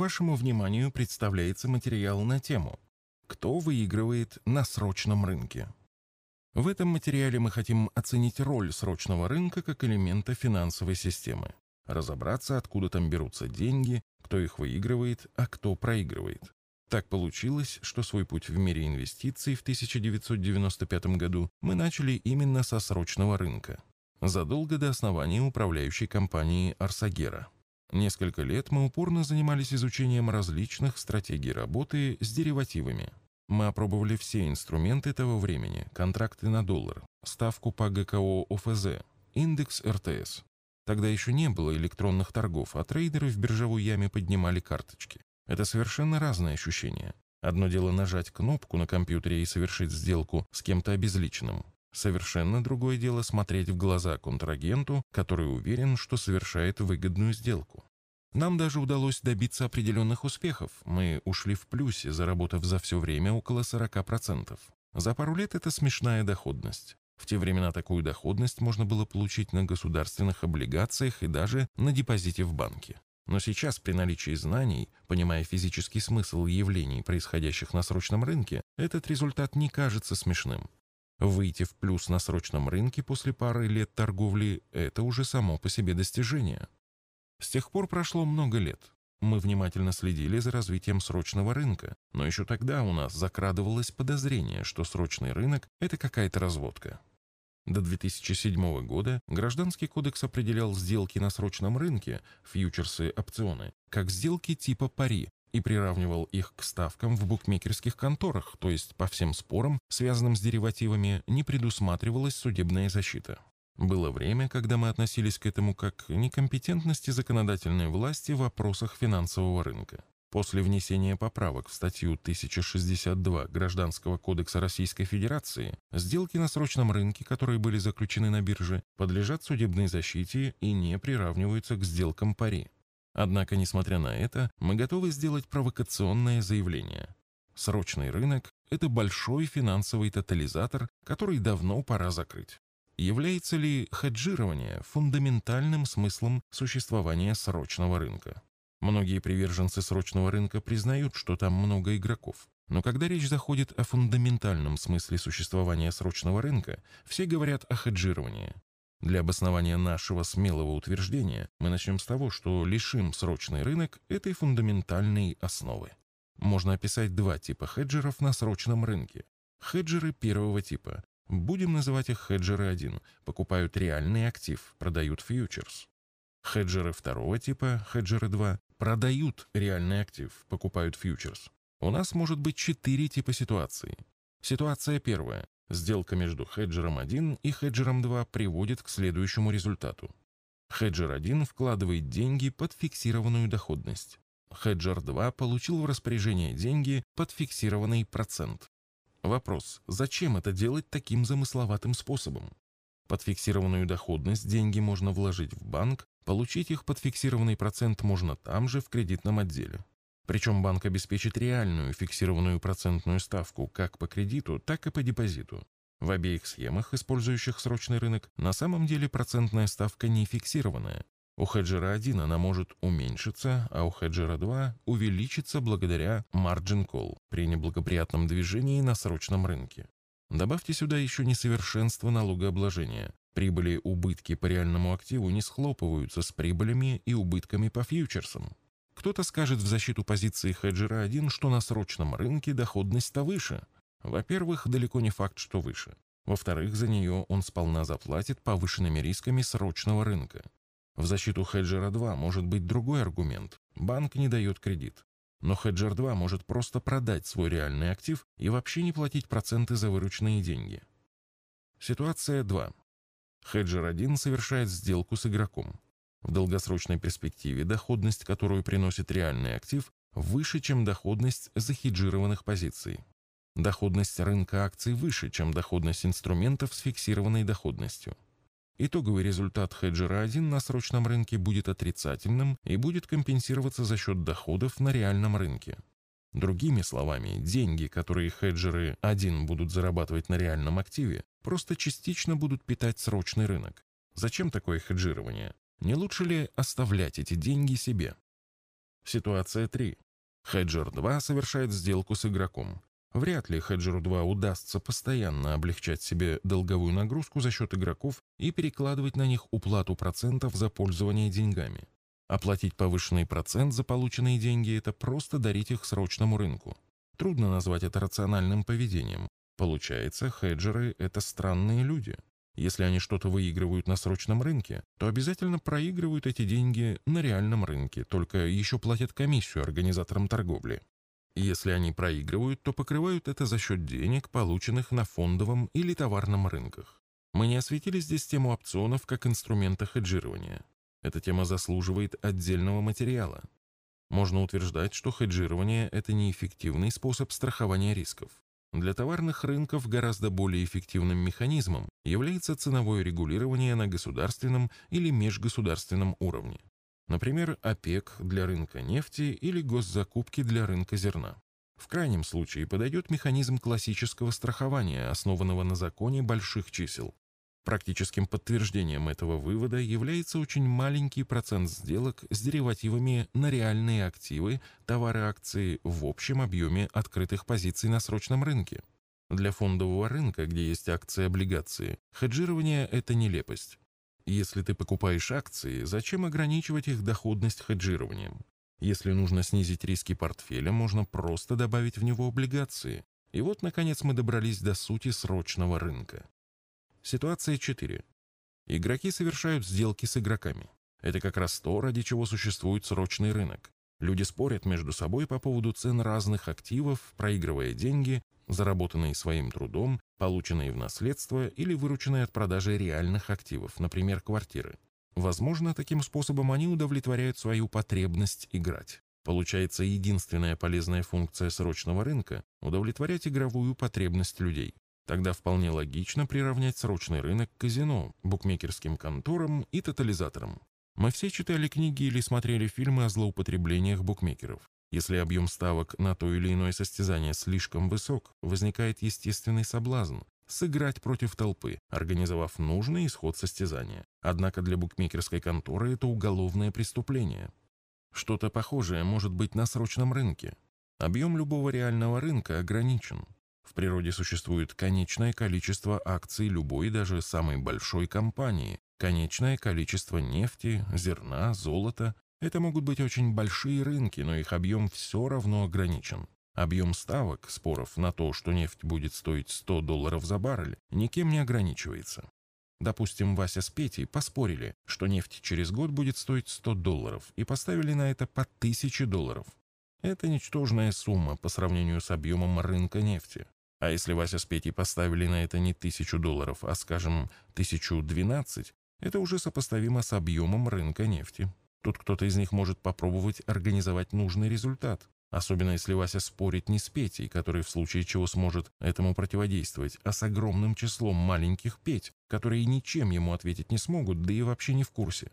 Вашему вниманию представляется материал на тему «Кто выигрывает на срочном рынке?». В этом материале мы хотим оценить роль срочного рынка как элемента финансовой системы, разобраться, откуда там берутся деньги, кто их выигрывает, а кто проигрывает. Так получилось, что свой путь в мире инвестиций в 1995 году мы начали именно со срочного рынка, задолго до основания управляющей компании «Арсагера». Несколько лет мы упорно занимались изучением различных стратегий работы с деривативами. Мы опробовали все инструменты того времени, контракты на доллар, ставку по ГКО ОФЗ, индекс РТС. Тогда еще не было электронных торгов, а трейдеры в биржевой яме поднимали карточки. Это совершенно разные ощущения. Одно дело нажать кнопку на компьютере и совершить сделку с кем-то обезличенным. Совершенно другое дело смотреть в глаза контрагенту, который уверен, что совершает выгодную сделку. Нам даже удалось добиться определенных успехов. Мы ушли в плюсе, заработав за все время около 40%. За пару лет это смешная доходность. В те времена такую доходность можно было получить на государственных облигациях и даже на депозите в банке. Но сейчас при наличии знаний, понимая физический смысл явлений, происходящих на срочном рынке, этот результат не кажется смешным. Выйти в плюс на срочном рынке после пары лет торговли – это уже само по себе достижение. С тех пор прошло много лет. Мы внимательно следили за развитием срочного рынка, но еще тогда у нас закрадывалось подозрение, что срочный рынок – это какая-то разводка. До 2007 года Гражданский кодекс определял сделки на срочном рынке, фьючерсы, опционы, как сделки типа пари и приравнивал их к ставкам в букмекерских конторах, то есть по всем спорам, связанным с деривативами, не предусматривалась судебная защита. Было время, когда мы относились к этому как к некомпетентности законодательной власти в вопросах финансового рынка. После внесения поправок в статью 1062 Гражданского кодекса Российской Федерации сделки на срочном рынке, которые были заключены на бирже, подлежат судебной защите и не приравниваются к сделкам пари. Однако, несмотря на это, мы готовы сделать провокационное заявление. Срочный рынок – это большой финансовый тотализатор, который давно пора закрыть. Является ли хеджирование фундаментальным смыслом существования срочного рынка? Многие приверженцы срочного рынка признают, что там много игроков. Но когда речь заходит о фундаментальном смысле существования срочного рынка, все говорят о хеджировании. Для обоснования нашего смелого утверждения мы начнем с того, что лишим срочный рынок этой фундаментальной основы. Можно описать два типа хеджеров на срочном рынке. Хеджеры первого типа. Будем называть их хеджеры 1. Покупают реальный актив, продают фьючерс. Хеджеры второго типа, хеджеры 2, продают реальный актив, покупают фьючерс. У нас может быть четыре типа ситуаций. Ситуация первая. Сделка между хеджером 1 и хеджером 2 приводит к следующему результату. Хеджер 1 вкладывает деньги под фиксированную доходность. Хеджер 2 получил в распоряжение деньги под фиксированный процент. Вопрос, зачем это делать таким замысловатым способом? Под фиксированную доходность деньги можно вложить в банк, Получить их под фиксированный процент можно там же, в кредитном отделе. Причем банк обеспечит реальную фиксированную процентную ставку как по кредиту, так и по депозиту. В обеих схемах, использующих срочный рынок, на самом деле процентная ставка не фиксированная. У хеджера 1 она может уменьшиться, а у хеджера 2 увеличиться благодаря margin call при неблагоприятном движении на срочном рынке. Добавьте сюда еще несовершенство налогообложения. Прибыли убытки по реальному активу не схлопываются с прибылями и убытками по фьючерсам. Кто-то скажет в защиту позиции хеджера 1, что на срочном рынке доходность-то выше. Во-первых, далеко не факт, что выше. Во-вторых, за нее он сполна заплатит повышенными рисками срочного рынка. В защиту хеджера 2 может быть другой аргумент. Банк не дает кредит. Но хеджер 2 может просто продать свой реальный актив и вообще не платить проценты за вырученные деньги. Ситуация 2. Хеджер 1 совершает сделку с игроком. В долгосрочной перспективе доходность, которую приносит реальный актив, выше, чем доходность захеджированных позиций. Доходность рынка акций выше, чем доходность инструментов с фиксированной доходностью. Итоговый результат хеджера 1 на срочном рынке будет отрицательным и будет компенсироваться за счет доходов на реальном рынке. Другими словами, деньги, которые хеджеры 1 будут зарабатывать на реальном активе, просто частично будут питать срочный рынок. Зачем такое хеджирование? Не лучше ли оставлять эти деньги себе? Ситуация 3. Хеджер 2 совершает сделку с игроком. Вряд ли Хеджеру 2 удастся постоянно облегчать себе долговую нагрузку за счет игроков и перекладывать на них уплату процентов за пользование деньгами. Оплатить повышенный процент за полученные деньги – это просто дарить их срочному рынку. Трудно назвать это рациональным поведением. Получается, хеджеры – это странные люди. Если они что-то выигрывают на срочном рынке, то обязательно проигрывают эти деньги на реальном рынке, только еще платят комиссию организаторам торговли. Если они проигрывают, то покрывают это за счет денег, полученных на фондовом или товарном рынках. Мы не осветили здесь тему опционов как инструмента хеджирования. Эта тема заслуживает отдельного материала. Можно утверждать, что хеджирование – это неэффективный способ страхования рисков. Для товарных рынков гораздо более эффективным механизмом является ценовое регулирование на государственном или межгосударственном уровне. Например, ОПЕК для рынка нефти или госзакупки для рынка зерна. В крайнем случае подойдет механизм классического страхования, основанного на законе больших чисел. Практическим подтверждением этого вывода является очень маленький процент сделок с деривативами на реальные активы, товары акции в общем объеме открытых позиций на срочном рынке. Для фондового рынка, где есть акции облигации, хеджирование – это нелепость. Если ты покупаешь акции, зачем ограничивать их доходность хеджированием? Если нужно снизить риски портфеля, можно просто добавить в него облигации. И вот, наконец, мы добрались до сути срочного рынка. Ситуация 4. Игроки совершают сделки с игроками. Это как раз то, ради чего существует срочный рынок. Люди спорят между собой по поводу цен разных активов, проигрывая деньги, заработанные своим трудом, полученные в наследство или вырученные от продажи реальных активов, например, квартиры. Возможно, таким способом они удовлетворяют свою потребность играть. Получается, единственная полезная функция срочного рынка – удовлетворять игровую потребность людей. Тогда вполне логично приравнять срочный рынок к казино, букмекерским конторам и тотализаторам. Мы все читали книги или смотрели фильмы о злоупотреблениях букмекеров. Если объем ставок на то или иное состязание слишком высок, возникает естественный соблазн сыграть против толпы, организовав нужный исход состязания. Однако для букмекерской конторы это уголовное преступление. Что-то похожее может быть на срочном рынке. Объем любого реального рынка ограничен. В природе существует конечное количество акций любой, даже самой большой компании, конечное количество нефти, зерна, золота. Это могут быть очень большие рынки, но их объем все равно ограничен. Объем ставок, споров на то, что нефть будет стоить 100 долларов за баррель, никем не ограничивается. Допустим, Вася с Петей поспорили, что нефть через год будет стоить 100 долларов, и поставили на это по 1000 долларов. Это ничтожная сумма по сравнению с объемом рынка нефти. А если Вася с Петей поставили на это не тысячу долларов, а, скажем, тысячу двенадцать, это уже сопоставимо с объемом рынка нефти. Тут кто-то из них может попробовать организовать нужный результат. Особенно если Вася спорит не с Петей, который в случае чего сможет этому противодействовать, а с огромным числом маленьких Петь, которые ничем ему ответить не смогут, да и вообще не в курсе.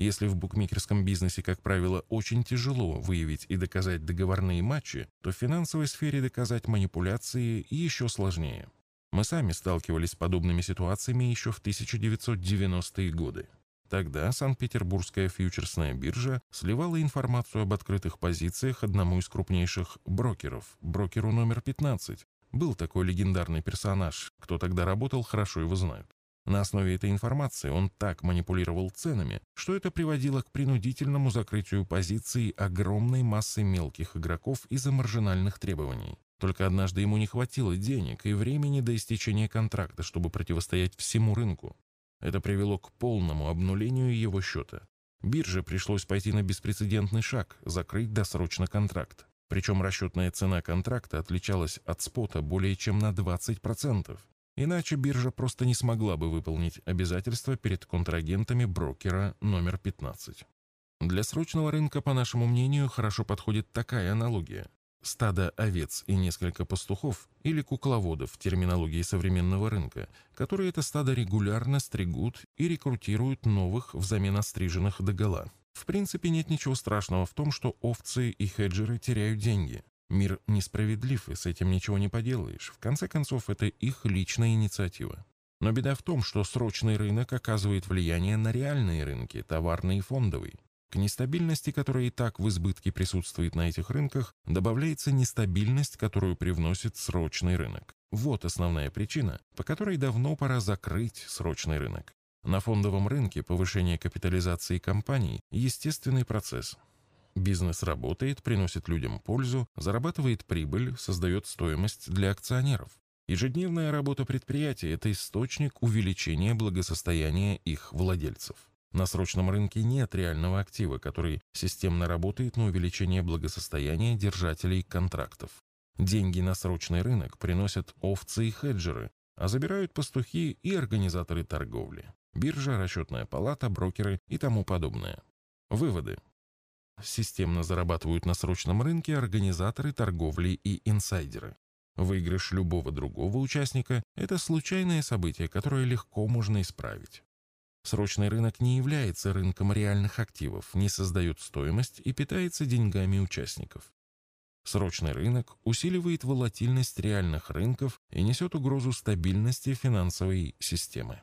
Если в букмекерском бизнесе, как правило, очень тяжело выявить и доказать договорные матчи, то в финансовой сфере доказать манипуляции еще сложнее. Мы сами сталкивались с подобными ситуациями еще в 1990-е годы. Тогда Санкт-Петербургская фьючерсная биржа сливала информацию об открытых позициях одному из крупнейших брокеров, брокеру номер 15. Был такой легендарный персонаж, кто тогда работал, хорошо его знают. На основе этой информации он так манипулировал ценами, что это приводило к принудительному закрытию позиций огромной массы мелких игроков из-за маржинальных требований. Только однажды ему не хватило денег и времени до истечения контракта, чтобы противостоять всему рынку. Это привело к полному обнулению его счета. Бирже пришлось пойти на беспрецедентный шаг – закрыть досрочно контракт. Причем расчетная цена контракта отличалась от спота более чем на 20%. Иначе биржа просто не смогла бы выполнить обязательства перед контрагентами брокера номер 15. Для срочного рынка, по нашему мнению, хорошо подходит такая аналогия. Стадо овец и несколько пастухов или кукловодов в терминологии современного рынка, которые это стадо регулярно стригут и рекрутируют новых взамен остриженных догола. В принципе, нет ничего страшного в том, что овцы и хеджеры теряют деньги. Мир несправедлив, и с этим ничего не поделаешь. В конце концов, это их личная инициатива. Но беда в том, что срочный рынок оказывает влияние на реальные рынки, товарный и фондовый. К нестабильности, которая и так в избытке присутствует на этих рынках, добавляется нестабильность, которую привносит срочный рынок. Вот основная причина, по которой давно пора закрыть срочный рынок. На фондовом рынке повышение капитализации компаний – естественный процесс. Бизнес работает, приносит людям пользу, зарабатывает прибыль, создает стоимость для акционеров. Ежедневная работа предприятия – это источник увеличения благосостояния их владельцев. На срочном рынке нет реального актива, который системно работает на увеличение благосостояния держателей контрактов. Деньги на срочный рынок приносят овцы и хеджеры, а забирают пастухи и организаторы торговли. Биржа, расчетная палата, брокеры и тому подобное. Выводы. Системно зарабатывают на срочном рынке организаторы торговли и инсайдеры. Выигрыш любого другого участника – это случайное событие, которое легко можно исправить. Срочный рынок не является рынком реальных активов, не создает стоимость и питается деньгами участников. Срочный рынок усиливает волатильность реальных рынков и несет угрозу стабильности финансовой системы.